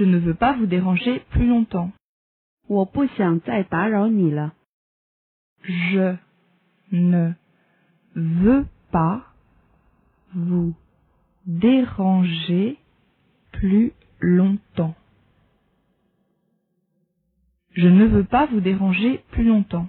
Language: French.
Je ne veux pas vous déranger plus longtemps. Je ne veux pas vous déranger plus longtemps. Je ne veux pas vous déranger plus longtemps.